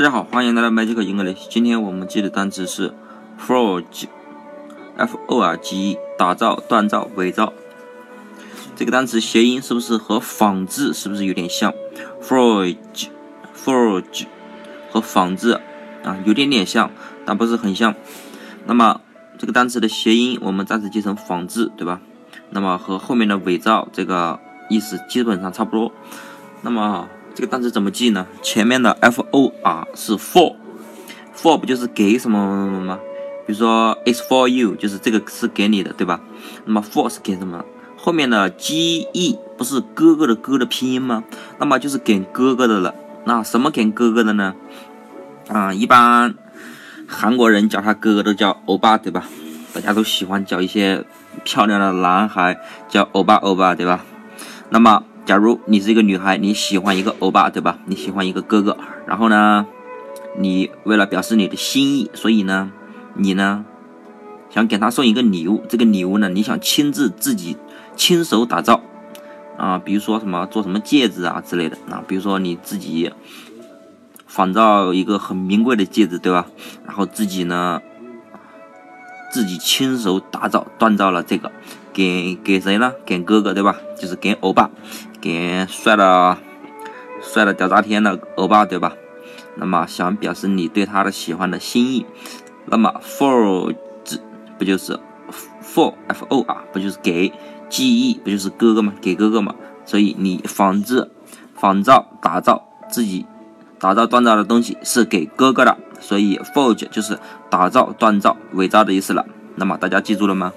大家好，欢迎来到 Magic English。今天我们记的单词是 forge，f o r g e，打造、锻造、伪造。这个单词谐音是不是和仿制是不是有点像？forge，forge 和仿制啊有点点像，但不是很像。那么这个单词的谐音我们暂时记成仿制，对吧？那么和后面的伪造这个意思基本上差不多。那么这个单词怎么记呢？前面的 f o r 是 for，for 不就是给什么什么吗？比如说 it's for you，就是这个是给你的，对吧？那么 for 是给什么？后面的 g e 不是哥哥的哥的拼音吗？那么就是给哥哥的了。那什么给哥哥的呢？啊，一般韩国人叫他哥哥都叫欧巴，对吧？大家都喜欢叫一些漂亮的男孩叫欧巴欧巴，对吧？那么假如你是一个女孩，你喜欢一个欧巴，对吧？你喜欢一个哥哥，然后呢，你为了表示你的心意，所以呢，你呢想给他送一个礼物。这个礼物呢，你想亲自自己亲手打造啊，比如说什么做什么戒指啊之类的啊，比如说你自己仿造一个很名贵的戒指，对吧？然后自己呢，自己亲手打造锻造了这个，给给谁呢？给哥哥，对吧？就是给欧巴。给帅的帅的屌炸天的欧巴，对吧？那么想表示你对他的喜欢的心意，那么 for 字不就是 for f o 啊？不就是给 g e 不就是哥哥吗？给哥哥嘛。所以你仿制、仿造、打造自己打造、锻造的东西是给哥哥的，所以 forge 就是打造、锻造、伪造的意思了。那么大家记住了吗？